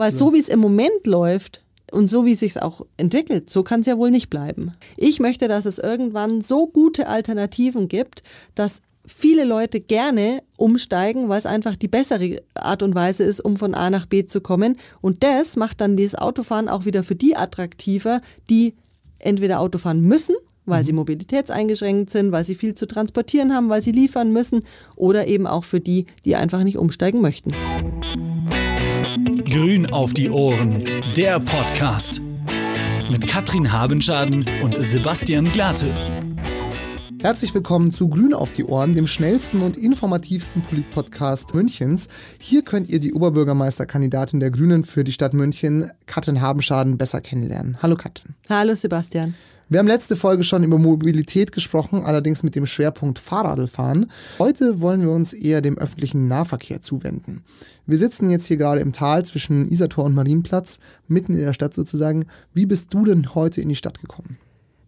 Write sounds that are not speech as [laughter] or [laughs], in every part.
Weil so wie es im Moment läuft, und so wie es sich auch entwickelt, so kann es ja wohl nicht bleiben. Ich möchte, dass es irgendwann so gute Alternativen gibt, dass viele Leute gerne umsteigen, weil es einfach die bessere Art und Weise ist, um von A nach B zu kommen. Und das macht dann das Autofahren auch wieder für die attraktiver, die entweder Auto fahren müssen, weil sie mhm. mobilitätseingeschränkt sind, weil sie viel zu transportieren haben, weil sie liefern müssen oder eben auch für die, die einfach nicht umsteigen möchten. Grün auf die Ohren, der Podcast mit Katrin Habenschaden und Sebastian Glate. Herzlich willkommen zu Grün auf die Ohren, dem schnellsten und informativsten Polit-Podcast Münchens. Hier könnt ihr die Oberbürgermeisterkandidatin der Grünen für die Stadt München, Katrin Habenschaden, besser kennenlernen. Hallo Katrin. Hallo Sebastian. Wir haben letzte Folge schon über Mobilität gesprochen, allerdings mit dem Schwerpunkt Fahrradfahren. Heute wollen wir uns eher dem öffentlichen Nahverkehr zuwenden. Wir sitzen jetzt hier gerade im Tal zwischen Isator und Marienplatz, mitten in der Stadt sozusagen. Wie bist du denn heute in die Stadt gekommen?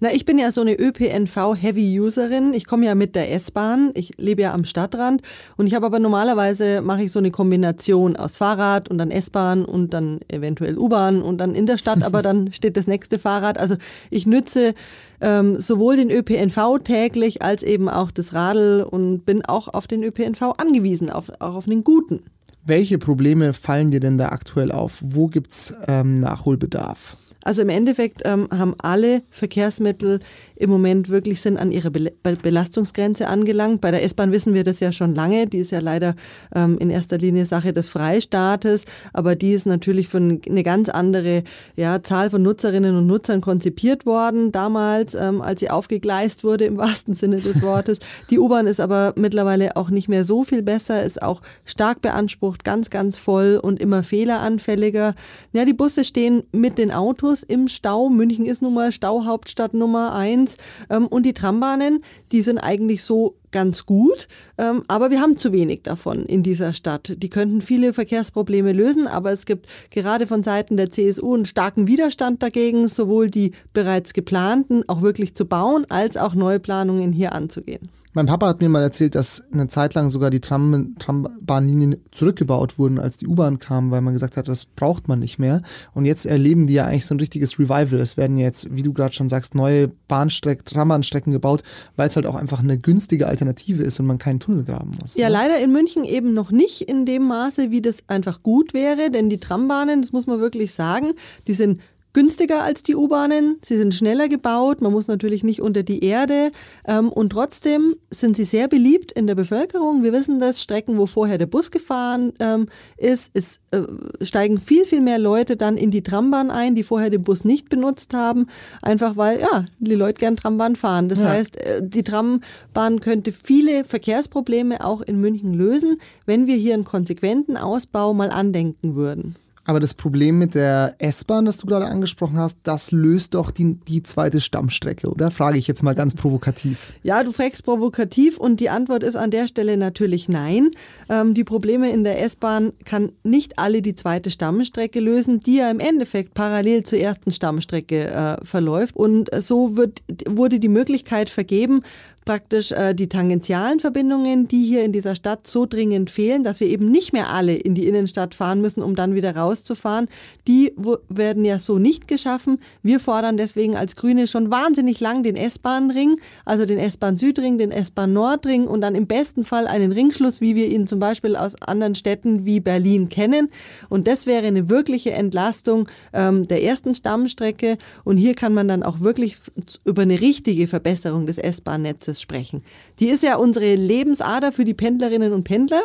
Na, ich bin ja so eine ÖPNV-Heavy-Userin. Ich komme ja mit der S-Bahn. Ich lebe ja am Stadtrand. Und ich habe aber normalerweise mache ich so eine Kombination aus Fahrrad und dann S-Bahn und dann eventuell U-Bahn und dann in der Stadt, [laughs] aber dann steht das nächste Fahrrad. Also ich nütze ähm, sowohl den ÖPNV täglich als eben auch das Radl und bin auch auf den ÖPNV angewiesen, auf, auch auf den guten. Welche Probleme fallen dir denn da aktuell auf? Wo gibt's ähm, Nachholbedarf? Also im Endeffekt ähm, haben alle Verkehrsmittel im Moment wirklich sind an ihre Be Belastungsgrenze angelangt. Bei der S-Bahn wissen wir das ja schon lange. Die ist ja leider ähm, in erster Linie Sache des Freistaates, aber die ist natürlich von eine ganz andere ja, Zahl von Nutzerinnen und Nutzern konzipiert worden damals, ähm, als sie aufgegleist wurde im wahrsten Sinne des Wortes. Die U-Bahn ist aber mittlerweile auch nicht mehr so viel besser, ist auch stark beansprucht, ganz, ganz voll und immer fehleranfälliger. Ja, die Busse stehen mit den Autos im Stau. München ist nun mal Stauhauptstadt Nummer eins. Ähm, und die Trambahnen, die sind eigentlich so ganz gut, ähm, aber wir haben zu wenig davon in dieser Stadt. Die könnten viele Verkehrsprobleme lösen, aber es gibt gerade von Seiten der CSU einen starken Widerstand dagegen, sowohl die bereits geplanten auch wirklich zu bauen, als auch Neuplanungen hier anzugehen. Mein Papa hat mir mal erzählt, dass eine Zeit lang sogar die Tram Trambahnlinien zurückgebaut wurden, als die U-Bahn kam, weil man gesagt hat, das braucht man nicht mehr. Und jetzt erleben die ja eigentlich so ein richtiges Revival. Es werden jetzt, wie du gerade schon sagst, neue Bahnstrecken, Trambahnstrecken gebaut, weil es halt auch einfach eine günstige Alternative ist und man keinen Tunnel graben muss. Ja, ne? leider in München eben noch nicht in dem Maße, wie das einfach gut wäre, denn die Trambahnen, das muss man wirklich sagen, die sind günstiger als die U-Bahnen, sie sind schneller gebaut, man muss natürlich nicht unter die Erde ähm, und trotzdem sind sie sehr beliebt in der Bevölkerung. Wir wissen das, Strecken, wo vorher der Bus gefahren ähm, ist, ist äh, steigen viel, viel mehr Leute dann in die Trambahn ein, die vorher den Bus nicht benutzt haben, einfach weil ja, die Leute gern Trambahn fahren. Das ja. heißt, äh, die Trambahn könnte viele Verkehrsprobleme auch in München lösen, wenn wir hier einen konsequenten Ausbau mal andenken würden. Aber das Problem mit der S-Bahn, das du gerade angesprochen hast, das löst doch die, die zweite Stammstrecke, oder? Frage ich jetzt mal ganz provokativ. Ja, du fragst provokativ und die Antwort ist an der Stelle natürlich nein. Ähm, die Probleme in der S-Bahn kann nicht alle die zweite Stammstrecke lösen, die ja im Endeffekt parallel zur ersten Stammstrecke äh, verläuft. Und so wird, wurde die Möglichkeit vergeben, praktisch äh, die tangentialen Verbindungen, die hier in dieser Stadt so dringend fehlen, dass wir eben nicht mehr alle in die Innenstadt fahren müssen, um dann wieder rauszufahren, die werden ja so nicht geschaffen. Wir fordern deswegen als Grüne schon wahnsinnig lang den S-Bahn-Ring, also den S-Bahn-Südring, den S-Bahn-Nordring und dann im besten Fall einen Ringschluss, wie wir ihn zum Beispiel aus anderen Städten wie Berlin kennen. Und das wäre eine wirkliche Entlastung ähm, der ersten Stammstrecke. Und hier kann man dann auch wirklich über eine richtige Verbesserung des S-Bahn-Netzes Praxis sprechen. Die ist ja unsere Lebensader für die Pendlerinnen und Pendler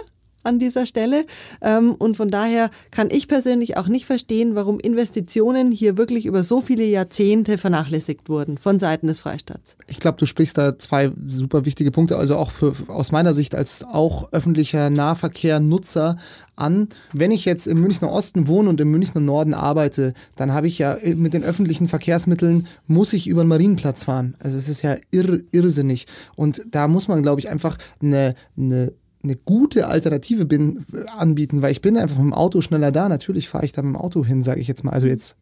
an dieser Stelle. Ähm, und von daher kann ich persönlich auch nicht verstehen, warum Investitionen hier wirklich über so viele Jahrzehnte vernachlässigt wurden von Seiten des Freistaats. Ich glaube, du sprichst da zwei super wichtige Punkte, also auch für, aus meiner Sicht als auch öffentlicher Nahverkehr-Nutzer an. Wenn ich jetzt im Münchner Osten wohne und im Münchner Norden arbeite, dann habe ich ja äh, mit den öffentlichen Verkehrsmitteln, muss ich über den Marienplatz fahren. Also es ist ja irr, irrsinnig. Und da muss man, glaube ich, einfach eine, eine eine gute Alternative bin, anbieten, weil ich bin einfach mit dem Auto schneller da. Natürlich fahre ich da mit dem Auto hin, sage ich jetzt mal. Also jetzt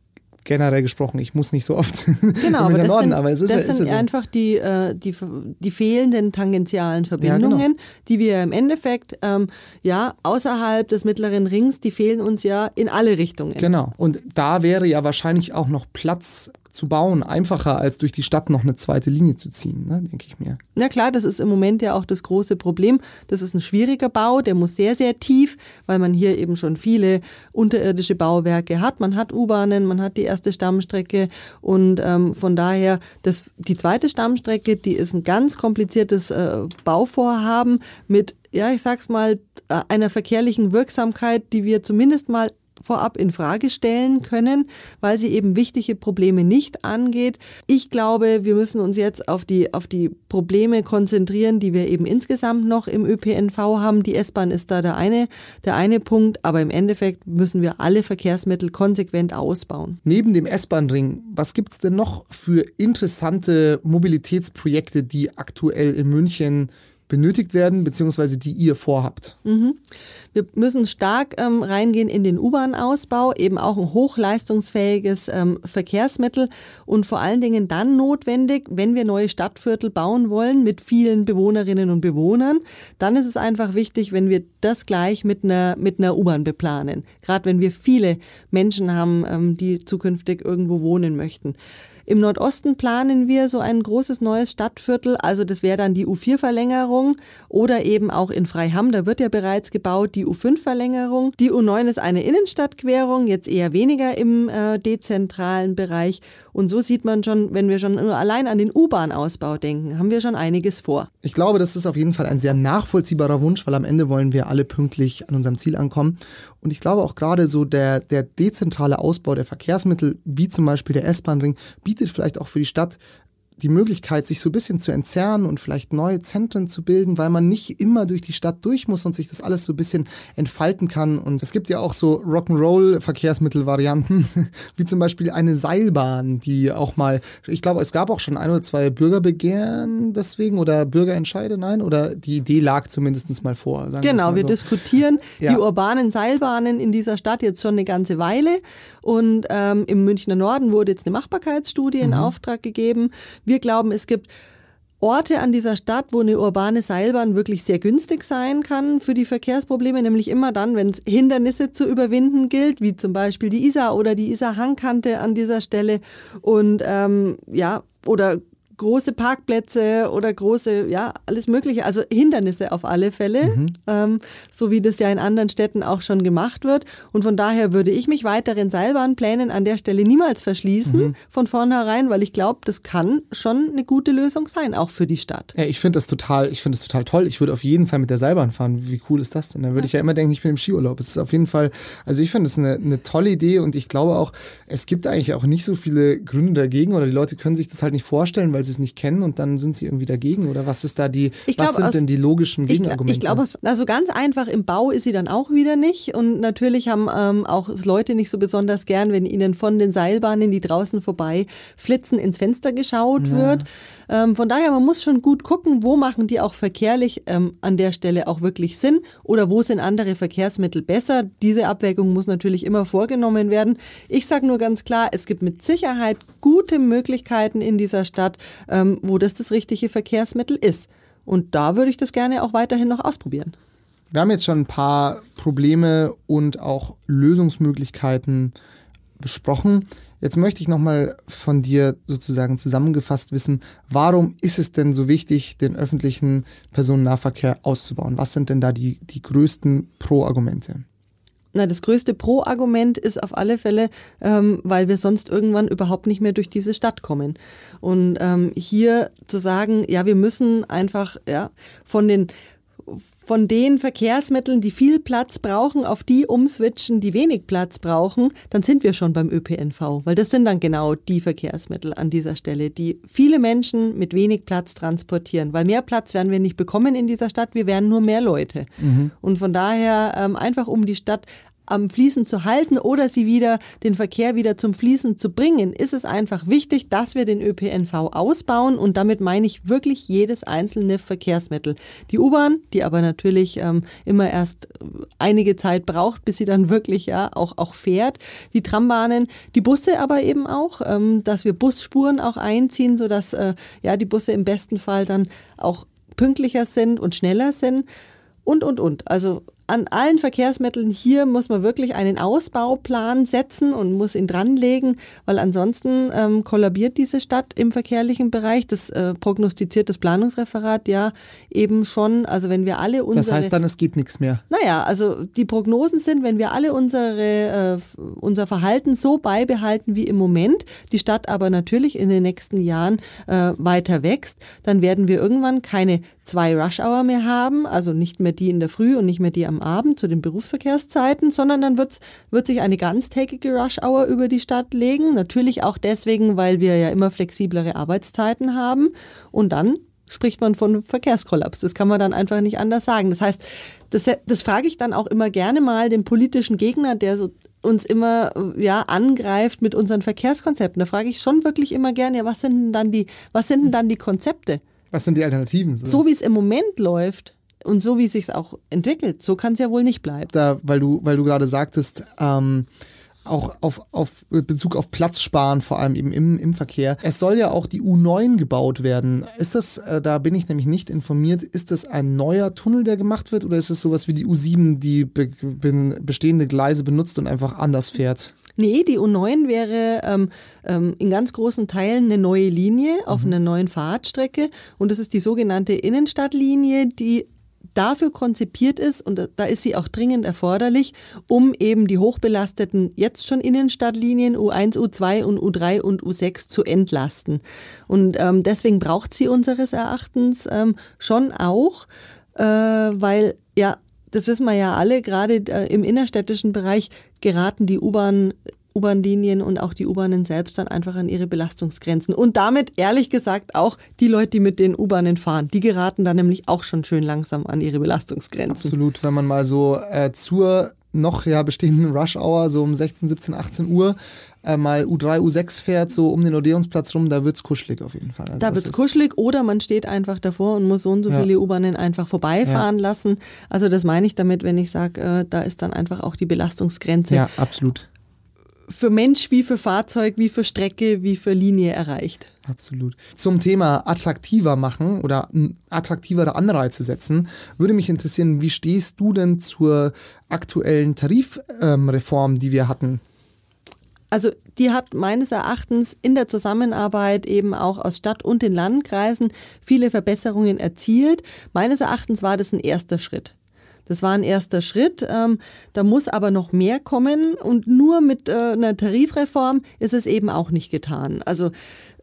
generell gesprochen. Ich muss nicht so oft [laughs] genau, aber das Norden, sind, aber es ist das ist sind so. einfach die, äh, die, die fehlenden tangentialen Verbindungen, Ja, genau. die wir im Endeffekt ähm, ja außerhalb des mittleren Rings, die fehlen uns ja in alle Richtungen. Genau. Und da wäre ja wahrscheinlich auch noch Platz zu bauen, einfacher als durch die Stadt noch eine zweite Linie zu ziehen, ne, denke ich mir. Na klar, das ist im Moment ja auch das große Problem. Das ist ein schwieriger Bau, der muss sehr, sehr tief, weil man hier eben schon viele unterirdische Bauwerke hat. Man hat U-Bahnen, man hat die erste Stammstrecke und ähm, von daher, das, die zweite Stammstrecke, die ist ein ganz kompliziertes äh, Bauvorhaben mit, ja, ich sag's mal, äh, einer verkehrlichen Wirksamkeit, die wir zumindest mal vorab in Frage stellen können, weil sie eben wichtige Probleme nicht angeht. Ich glaube, wir müssen uns jetzt auf die, auf die Probleme konzentrieren, die wir eben insgesamt noch im ÖPNV haben. Die S-Bahn ist da der eine, der eine Punkt, aber im Endeffekt müssen wir alle Verkehrsmittel konsequent ausbauen. Neben dem S-Bahn-Ring, was gibt es denn noch für interessante Mobilitätsprojekte, die aktuell in München benötigt werden, beziehungsweise die ihr vorhabt? Wir müssen stark ähm, reingehen in den U-Bahn-Ausbau, eben auch ein hochleistungsfähiges ähm, Verkehrsmittel und vor allen Dingen dann notwendig, wenn wir neue Stadtviertel bauen wollen mit vielen Bewohnerinnen und Bewohnern, dann ist es einfach wichtig, wenn wir das gleich mit einer, mit einer U-Bahn beplanen. Gerade wenn wir viele Menschen haben, ähm, die zukünftig irgendwo wohnen möchten. Im Nordosten planen wir so ein großes neues Stadtviertel, also das wäre dann die U4-Verlängerung oder eben auch in Freiham, da wird ja bereits gebaut, die U5-Verlängerung. Die U9 ist eine Innenstadtquerung, jetzt eher weniger im äh, dezentralen Bereich. Und so sieht man schon, wenn wir schon nur allein an den U-Bahn-Ausbau denken, haben wir schon einiges vor. Ich glaube, das ist auf jeden Fall ein sehr nachvollziehbarer Wunsch, weil am Ende wollen wir alle pünktlich an unserem Ziel ankommen. Und ich glaube auch gerade so der, der dezentrale Ausbau der Verkehrsmittel, wie zum Beispiel der S-Bahn-Ring, bietet vielleicht auch für die Stadt die Möglichkeit, sich so ein bisschen zu entzerren und vielleicht neue Zentren zu bilden, weil man nicht immer durch die Stadt durch muss und sich das alles so ein bisschen entfalten kann. Und es gibt ja auch so Rock'n'Roll-Verkehrsmittelvarianten, [laughs] wie zum Beispiel eine Seilbahn, die auch mal, ich glaube, es gab auch schon ein oder zwei Bürgerbegehren deswegen oder Bürgerentscheide, nein, oder die Idee lag zumindest mal vor. Genau, mal wir so. diskutieren Ja. die urbanen Seilbahnen in dieser Stadt jetzt schon eine ganze Weile. Und ähm, im Münchner Norden wurde jetzt eine Machbarkeitsstudie in Auftrag gegeben. Wir glauben, es gibt Orte an dieser Stadt, wo eine urbane Seilbahn wirklich sehr günstig sein kann für die Verkehrsprobleme, nämlich immer dann, wenn es Hindernisse zu überwinden gilt, wie zum Beispiel die Isar oder die Isar-Hangkante an dieser Stelle. Und ähm, ja, oder große Parkplätze oder große, ja, alles Mögliche, also Hindernisse auf alle Fälle, ähm, so wie das ja in anderen Städten auch schon gemacht wird. Und von daher würde ich mich weiteren Seilbahnplänen an der Stelle niemals verschließen von vornherein, weil ich glaube, das kann schon eine gute Lösung sein, auch für die Stadt. Ja, ich finde das total, ich finde das total toll. Ich würde auf jeden Fall mit der Seilbahn fahren. Wie cool ist das denn? Da würde ich ja immer denken, ich bin im Skiurlaub. Es ist auf jeden Fall, also ich finde das eine, eine tolle Idee und ich glaube auch, es gibt eigentlich auch nicht so viele Gründe dagegen oder die Leute können sich das halt nicht vorstellen, weil sie es nicht kennen und dann sind sie irgendwie dagegen oder was ist da die, Ich was sind aus- denn die logischen Gegenargumente? ich glaube, also ganz einfach im Bau ist sie dann auch wieder nicht. Und natürlich haben ähm, auch Leute nicht so besonders gern, wenn ihnen von den Seilbahnen, die draußen vorbei flitzen, ins Fenster geschaut wird. Ähm, von daher, man muss schon gut gucken, wo machen die auch verkehrlich ähm, an der Stelle auch wirklich Sinn oder wo sind andere Verkehrsmittel besser. Diese Abwägung muss natürlich immer vorgenommen werden. Ich sage nur ganz klar, es gibt mit Sicherheit gute Möglichkeiten in dieser Stadt, ähm, wo das das richtige Verkehrsmittel ist. Und da würde ich das gerne auch weiterhin noch ausprobieren. Wir haben jetzt schon ein paar Probleme und auch Lösungsmöglichkeiten besprochen. Jetzt möchte ich nochmal von dir sozusagen zusammengefasst wissen, warum ist es denn so wichtig, den öffentlichen Personennahverkehr auszubauen? Was sind denn da die, die größten Pro-Argumente? Na, das größte Pro-Argument ist auf alle Fälle, ähm, weil wir sonst irgendwann überhaupt nicht mehr durch diese Stadt kommen. Und ähm, hier zu sagen, ja, wir müssen einfach ja, von den von den Verkehrsmitteln, die viel Platz brauchen, auf die umswitchen, die wenig Platz brauchen, dann sind wir schon beim ÖPNV. Weil das sind dann genau die Verkehrsmittel an dieser Stelle, die viele Menschen mit wenig Platz transportieren. Weil mehr Platz werden wir nicht bekommen in dieser Stadt, wir werden nur mehr Leute. Und von daher ähm, einfach um die Stadt am Fließen zu halten oder sie wieder, den Verkehr wieder zum Fließen zu bringen, ist es einfach wichtig, dass wir den ÖPNV ausbauen und damit meine ich wirklich jedes einzelne Verkehrsmittel. Die U-Bahn, die aber natürlich ähm, immer erst einige Zeit braucht, bis sie dann [laughs] wirklich ja auch, auch fährt. Die Trambahnen, die Busse aber eben auch, ähm, dass wir Busspuren auch einziehen, sodass äh, ja die Busse im besten Fall dann auch pünktlicher sind und schneller sind und, und, und. Also an allen Verkehrsmitteln hier muss man wirklich einen Ausbauplan setzen und muss ihn dranlegen, weil ansonsten ähm, kollabiert diese Stadt im verkehrlichen Bereich. Das äh, prognostiziert das Planungsreferat ja eben schon. Also wenn wir alle unsere... Das heißt dann, es geht nichts mehr. Naja, also die Prognosen sind, wenn wir alle unsere, äh, unser Verhalten so beibehalten wie im Moment, die Stadt aber natürlich in den nächsten Jahren äh, weiter wächst, dann werden wir irgendwann keine zwei Rush-Hour mehr haben, also nicht mehr die in der Früh und nicht mehr die am Abend zu den Berufsverkehrszeiten, sondern dann wird's, wird sich eine ganztägige Rush-Hour über die Stadt legen. Natürlich auch deswegen, weil wir ja immer flexiblere Arbeitszeiten haben. Und dann spricht man von Verkehrskollaps. Das kann man dann einfach nicht anders sagen. Das heißt, das, das frage ich dann auch immer gerne mal den politischen Gegner, der so uns immer ja angreift mit unseren Verkehrskonzepten. Da frage ich schon wirklich immer gerne, ja, was sind denn dann die, was sind denn dann die Konzepte? Was sind die Alternativen? So, so wie es im Moment läuft und so wie es sich auch entwickelt, so kann es ja wohl nicht bleiben. Da, weil du, weil du gerade sagtest, ähm, auch auf, auf Bezug auf Platz sparen, vor allem eben im, im Verkehr. Es soll ja auch die U9 gebaut werden. Ist das, äh, da bin ich nämlich nicht informiert, ist das ein neuer Tunnel, der gemacht wird oder ist es sowas wie die U7, die be bestehende Gleise benutzt und einfach anders fährt? Nee, die U9 wäre ähm, ähm, in ganz großen Teilen eine neue Linie auf mhm. einer neuen Fahrradstrecke und das ist die sogenannte Innenstadtlinie, die dafür konzipiert ist und da ist sie auch dringend erforderlich, um eben die hochbelasteten jetzt schon Innenstadtlinien U1, U2 und U3 und U6 zu entlasten. Und ähm, deswegen braucht sie unseres Erachtens ähm, schon auch, äh, weil ja das wissen wir ja alle, gerade äh, im innerstädtischen Bereich geraten die U-Bahn U-Bahn-Linien und auch die U-Bahnen selbst dann einfach an ihre Belastungsgrenzen. Und damit, ehrlich gesagt, auch die Leute, die mit den U-Bahnen fahren, die geraten dann nämlich auch schon schön langsam an ihre Belastungsgrenzen. Absolut, wenn man mal so äh, zur noch ja bestehenden Rush-Hour, so um 16, 17, 18 Uhr, äh, mal U3, U6 fährt, so um den Odeonsplatz rum, da wird es kuschelig auf jeden Fall. Also da wird es kuschelig oder man steht einfach davor und muss so und so ja. viele U-Bahnen einfach vorbeifahren ja. lassen. Also das meine ich damit, wenn ich sage, äh, da ist dann einfach auch die Belastungsgrenze. Ja, absolut für Mensch wie für Fahrzeug, wie für Strecke, wie für Linie erreicht. Absolut. Zum Thema attraktiver machen oder attraktivere Anreize setzen, würde mich interessieren, wie stehst du denn zur aktuellen Tarifreform, die wir hatten? Also die hat meines Erachtens in der Zusammenarbeit eben auch aus Stadt und den Landkreisen viele Verbesserungen erzielt. Meines Erachtens war das ein erster Schritt. Das war ein erster Schritt. Ähm, da muss aber noch mehr kommen und nur mit äh, einer Tarifreform ist es eben auch nicht getan. Also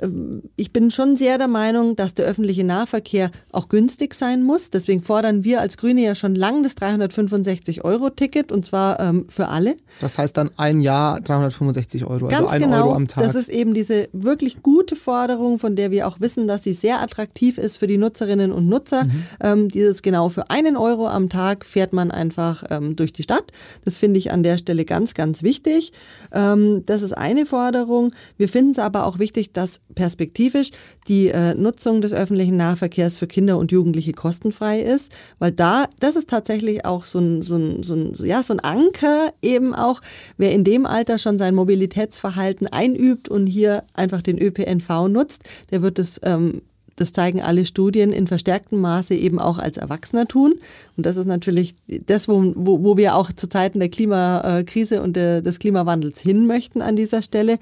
ähm, ich bin schon sehr der Meinung, dass der öffentliche Nahverkehr auch günstig sein muss. Deswegen fordern wir als Grüne ja schon lange das 365-Euro-Ticket und zwar ähm, für alle. Das heißt dann ein Jahr 365 Euro, also Ganz also ein genau, Euro am Tag. Das ist eben diese wirklich gute Forderung, von der wir auch wissen, dass sie sehr attraktiv ist für die Nutzerinnen und Nutzer. Mhm. Ähm, dieses genau für einen Euro am Tag fährt man einfach ähm, durch die Stadt. Das finde ich an der Stelle ganz, ganz wichtig. Ähm, das ist eine Forderung. Wir finden es aber auch wichtig, dass perspektivisch die äh, Nutzung des öffentlichen Nahverkehrs für Kinder und Jugendliche kostenfrei ist, weil da, das ist tatsächlich auch so ein, so ein, so ein, ja, so ein Anker eben auch, wer in dem Alter schon sein Mobilitätsverhalten einübt und hier einfach den ÖPNV nutzt, der wird es ähm, das zeigen alle Studien in verstärktem Maße eben auch als Erwachsener tun. Und das ist natürlich das, wo, wo, wir auch zu Zeiten der Klimakrise und der, des Klimawandels hin möchten an dieser Stelle.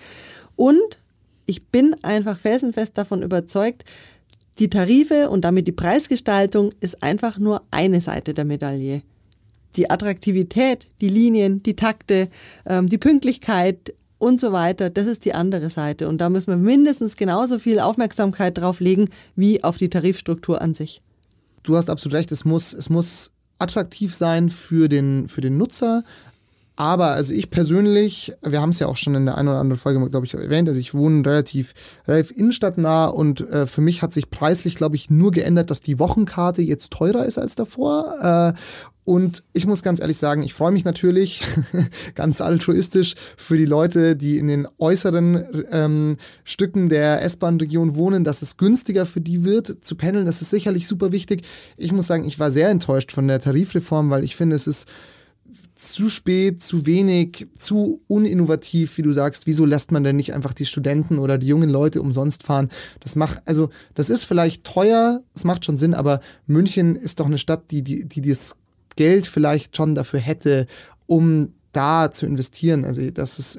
Und ich bin einfach felsenfest davon überzeugt, die Tarife und damit die Preisgestaltung ist einfach nur eine Seite der Medaille. Die Attraktivität, die Linien, die Takte, ähm, die Pünktlichkeit und so weiter, das ist die andere Seite. Und da müssen wir mindestens genauso viel Aufmerksamkeit drauf legen wie auf die Tarifstruktur an sich. Du hast absolut recht, es muss, es muss attraktiv sein für den, für den Nutzer, aber also ich persönlich, wir haben es ja auch schon in der einen oder anderen Folge, glaube ich, erwähnt, also ich wohne relativ, relativ innenstadtnah und äh, für mich hat sich preislich, glaube ich, nur geändert, dass die Wochenkarte jetzt teurer ist als davor. Äh, Und ich muss ganz ehrlich sagen, ich freue mich natürlich [laughs] ganz altruistisch für die Leute, die in den äußeren ähm, Stücken der S-Bahn-Region wohnen, dass es günstiger für die wird zu pendeln. Das ist sicherlich super wichtig. Ich muss sagen, ich war sehr enttäuscht von der Tarifreform, weil ich finde, es ist zu spät, zu wenig, zu uninnovativ, wie du sagst. Wieso lässt man denn nicht einfach die Studenten oder die jungen Leute umsonst fahren? Das macht, also, das ist vielleicht teuer, es macht schon Sinn, aber München ist doch eine Stadt, die, die, die das Geld vielleicht schon dafür hätte, um da zu investieren. Also das ist,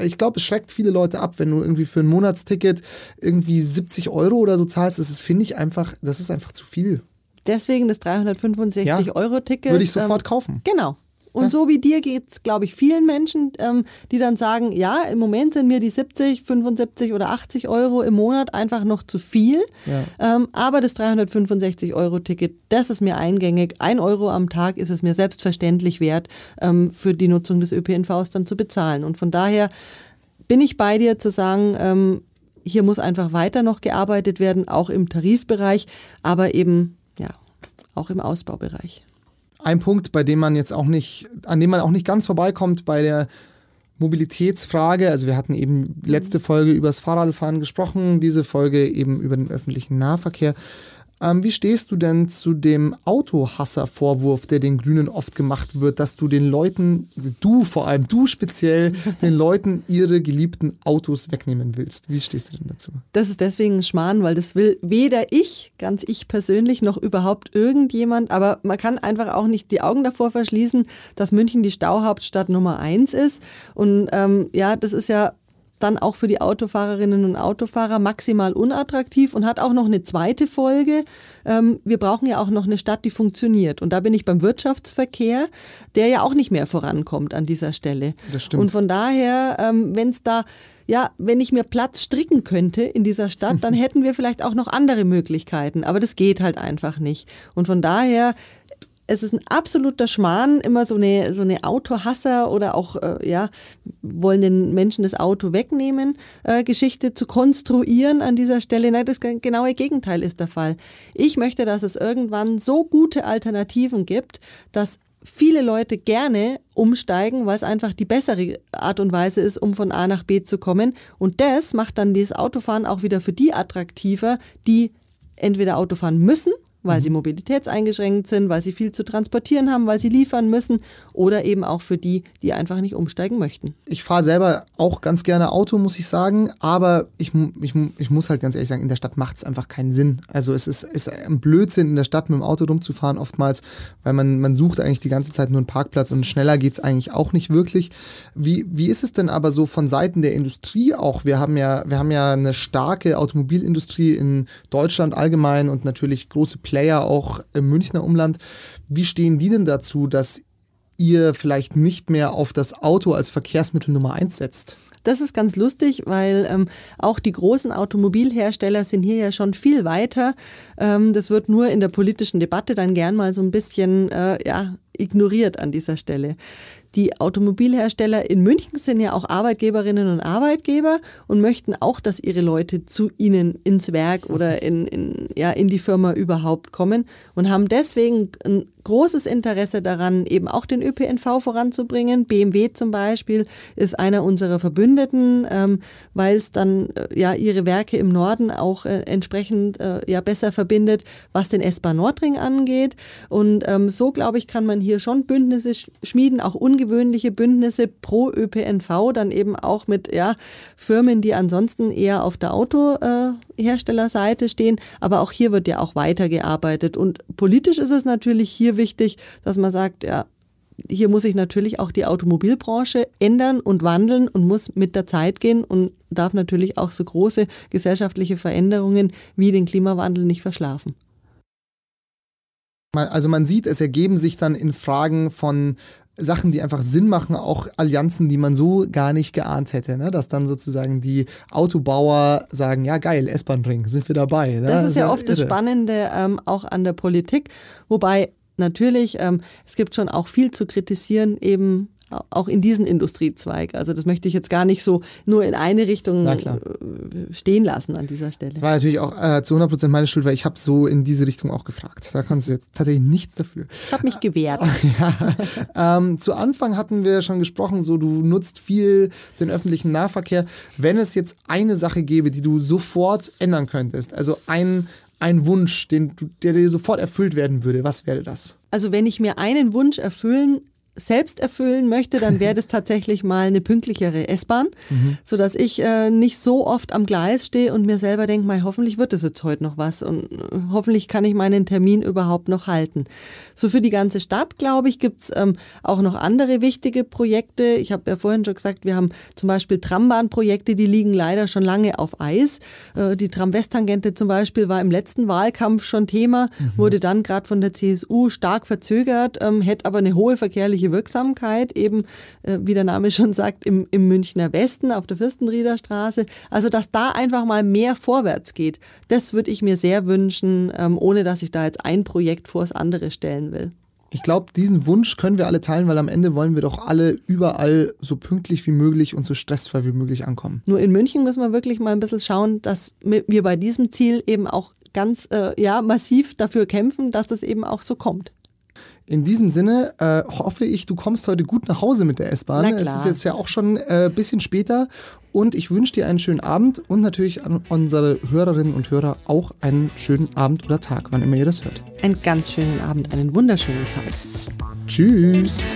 ich glaube, es schreckt viele Leute ab, wenn du irgendwie für ein Monatsticket irgendwie 70 Euro oder so zahlst. Das ist, finde ich einfach, das ist einfach zu viel. Deswegen das 365-Euro-Ticket. Ja, würde ich sofort ähm, kaufen. Genau. Und ja. so wie dir geht es, glaube ich, vielen Menschen, ähm, die dann sagen, ja, im Moment sind mir die 70, 75 oder 80 Euro im Monat einfach noch zu viel. Ja. Ähm, aber das 365-Euro-Ticket, das ist mir eingängig. Ein Euro am Tag ist es mir selbstverständlich wert, ähm, für die Nutzung des ÖPNVs dann zu bezahlen. Und von daher bin ich bei dir zu sagen, ähm, hier muss einfach weiter noch gearbeitet werden, auch im Tarifbereich, aber eben ja auch im Ausbaubereich ein Punkt, bei dem man jetzt auch nicht, an dem man auch nicht ganz vorbeikommt bei der Mobilitätsfrage. Also wir hatten eben letzte Folge über das Fahrradfahren gesprochen, diese Folge eben über den öffentlichen Nahverkehr. Ähm, wie stehst du denn zu dem Autohasser-Vorwurf, der den Grünen oft gemacht wird, dass du den Leuten, du vor allem, du speziell, [laughs] den Leuten ihre geliebten Autos wegnehmen willst? Wie stehst du denn dazu? Das ist deswegen ein Schmarrn, weil das will weder ich, ganz ich persönlich, noch überhaupt irgendjemand. Aber man kann einfach auch nicht die Augen davor verschließen, dass München die Stauhauptstadt Nummer eins ist. Und ähm, ja, das ist ja dann auch für die Autofahrerinnen und Autofahrer maximal unattraktiv und hat auch noch eine zweite Folge. Ähm, wir brauchen ja auch noch eine Stadt, die funktioniert. Und da bin ich beim Wirtschaftsverkehr, der ja auch nicht mehr vorankommt an dieser Stelle. Das stimmt. Und von daher, ähm, wenn es da ja, wenn ich mir Platz stricken könnte in dieser Stadt, dann [laughs] hätten wir vielleicht auch noch andere Möglichkeiten. Aber das geht halt einfach nicht. Und von daher es ist ein absoluter Schmarrn, immer so eine, so eine Autohasser oder auch, äh, ja, wollen den Menschen das Auto wegnehmen, äh, Geschichte zu konstruieren an dieser Stelle. Nein, das genaue Gegenteil ist der Fall. Ich möchte, dass es irgendwann so gute Alternativen gibt, dass viele Leute gerne umsteigen, weil es einfach die bessere Art und Weise ist, um von A nach B zu kommen. Und das macht dann das Autofahren auch wieder für die attraktiver, die entweder Auto fahren müssen weil sie mhm. mobilitätseingeschränkt sind, weil sie viel zu transportieren haben, weil sie liefern müssen oder eben auch für die, die einfach nicht umsteigen möchten. Ich fahre selber auch ganz gerne Auto, muss ich sagen, aber ich, ich, ich muss halt ganz ehrlich sagen, in der Stadt macht es einfach keinen Sinn. Also es ist, ist ein Blödsinn, in der Stadt mit dem Auto rumzufahren oftmals, weil man, man sucht eigentlich die ganze Zeit nur einen Parkplatz und schneller geht es eigentlich auch nicht wirklich. Wie, wie ist es denn aber so von Seiten der Industrie auch? Wir haben ja, wir haben ja eine starke Automobilindustrie in Deutschland allgemein und natürlich große Player auch im Münchner Umland. Wie stehen die denn dazu, dass ihr vielleicht nicht mehr auf das Auto als Verkehrsmittel Nummer eins setzt? Das ist ganz lustig, weil ähm, auch die großen Automobilhersteller sind hier ja schon viel weiter. Ähm, das wird nur in der politischen Debatte dann gern mal so ein bisschen äh, ja, ignoriert an dieser Stelle. Die Automobilhersteller in München sind ja auch Arbeitgeberinnen und Arbeitgeber und möchten auch, dass ihre Leute zu ihnen ins Werk oder in, in, ja, in die Firma überhaupt kommen und haben deswegen ein großes Interesse daran, eben auch den ÖPNV voranzubringen. BMW zum Beispiel ist einer unserer Verbündeten, ähm, weil es dann äh, ja ihre Werke im Norden auch äh, entsprechend äh, ja besser verbindet, was den S-Bahn Nordring angeht. Und ähm, so glaube ich, kann man hier schon Bündnisse schmieden, auch ungewöhnliche Bündnisse pro ÖPNV, dann eben auch mit ja, Firmen, die ansonsten eher auf der Autoherstellerseite stehen. Aber auch hier wird ja auch weitergearbeitet. Und politisch ist es natürlich hier wichtig, dass man sagt, ja, hier muss sich natürlich auch die Automobilbranche ändern und wandeln und muss mit der Zeit gehen und darf natürlich auch so große gesellschaftliche Veränderungen wie den Klimawandel nicht verschlafen. Also man sieht, es ergeben sich dann in Fragen von Sachen, die einfach Sinn machen, auch Allianzen, die man so gar nicht geahnt hätte. Ne? Dass dann sozusagen die Autobauer sagen, ja geil, S-Bahn-Ring, sind wir dabei. Ne? Das ist ja oft irre. das Spannende ähm, auch an der Politik, wobei natürlich, ähm, es gibt schon auch viel zu kritisieren eben auch in diesen Industriezweig. Also das möchte ich jetzt gar nicht so nur in eine Richtung äh, stehen lassen an dieser Stelle. Das war natürlich auch äh, zu 100 Prozent meine Schuld, weil ich habe so in diese Richtung auch gefragt. Da kannst du jetzt tatsächlich nichts dafür. Ich habe mich gewehrt. [laughs] ja. ähm, zu Anfang hatten wir schon gesprochen, so du nutzt viel den öffentlichen Nahverkehr. Wenn es jetzt eine Sache gäbe, die du sofort ändern könntest, also ein, ein Wunsch, den, der dir sofort erfüllt werden würde, was wäre das? Also wenn ich mir einen Wunsch erfüllen selbst erfüllen möchte, dann wäre [laughs] das tatsächlich mal eine pünktlichere S-Bahn, mhm. sodass ich äh, nicht so oft am Gleis stehe und mir selber denke, mal, hoffentlich wird es jetzt heute noch was und äh, hoffentlich kann ich meinen Termin überhaupt noch halten. So für die ganze Stadt, glaube ich, gibt's ähm, auch noch andere wichtige Projekte. Ich habe ja vorhin schon gesagt, wir haben zum Beispiel Trambahnprojekte, die liegen leider schon lange auf Eis. Äh, die Tram-West-Tangente zum Beispiel war im letzten Wahlkampf schon Thema, mhm. wurde dann gerade von der CSU stark verzögert, ähm, hätte aber eine hohe verkehrliche Wirksamkeit, eben äh, wie der Name schon sagt, im, im Münchner Westen auf der Fürstenrieder Straße. Also, dass da einfach mal mehr vorwärts geht, das würde ich mir sehr wünschen, ähm, ohne dass ich da jetzt ein Projekt vor das andere stellen will. Ich glaube, diesen Wunsch können wir alle teilen, weil am Ende wollen wir doch alle überall so pünktlich wie möglich und so stressfrei wie möglich ankommen. Nur in München müssen wir wirklich mal ein bisschen schauen, dass wir bei diesem Ziel eben auch ganz äh, ja, massiv dafür kämpfen, dass es eben auch so kommt. In diesem Sinne äh, hoffe ich, du kommst heute gut nach Hause mit der S-Bahn. Es ist jetzt ja auch schon ein äh, bisschen später und ich wünsche dir einen schönen Abend und natürlich an unsere Hörerinnen und Hörer auch einen schönen Abend oder Tag, wann immer ihr das hört. Einen ganz schönen Abend, einen wunderschönen Tag. Tschüss.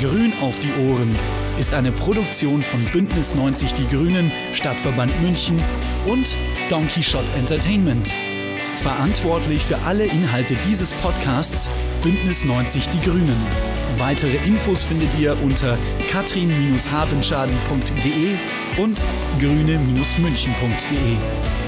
Grün auf die Ohren ist eine Produktion von Bündnis 90 Die Grünen, Stadtverband München und Donkey Shot Entertainment. Verantwortlich für alle Inhalte dieses Podcasts Bündnis 90 Die Grünen. Weitere Infos findet ihr unter katrin-habenschaden.de und grüne-münchen.de.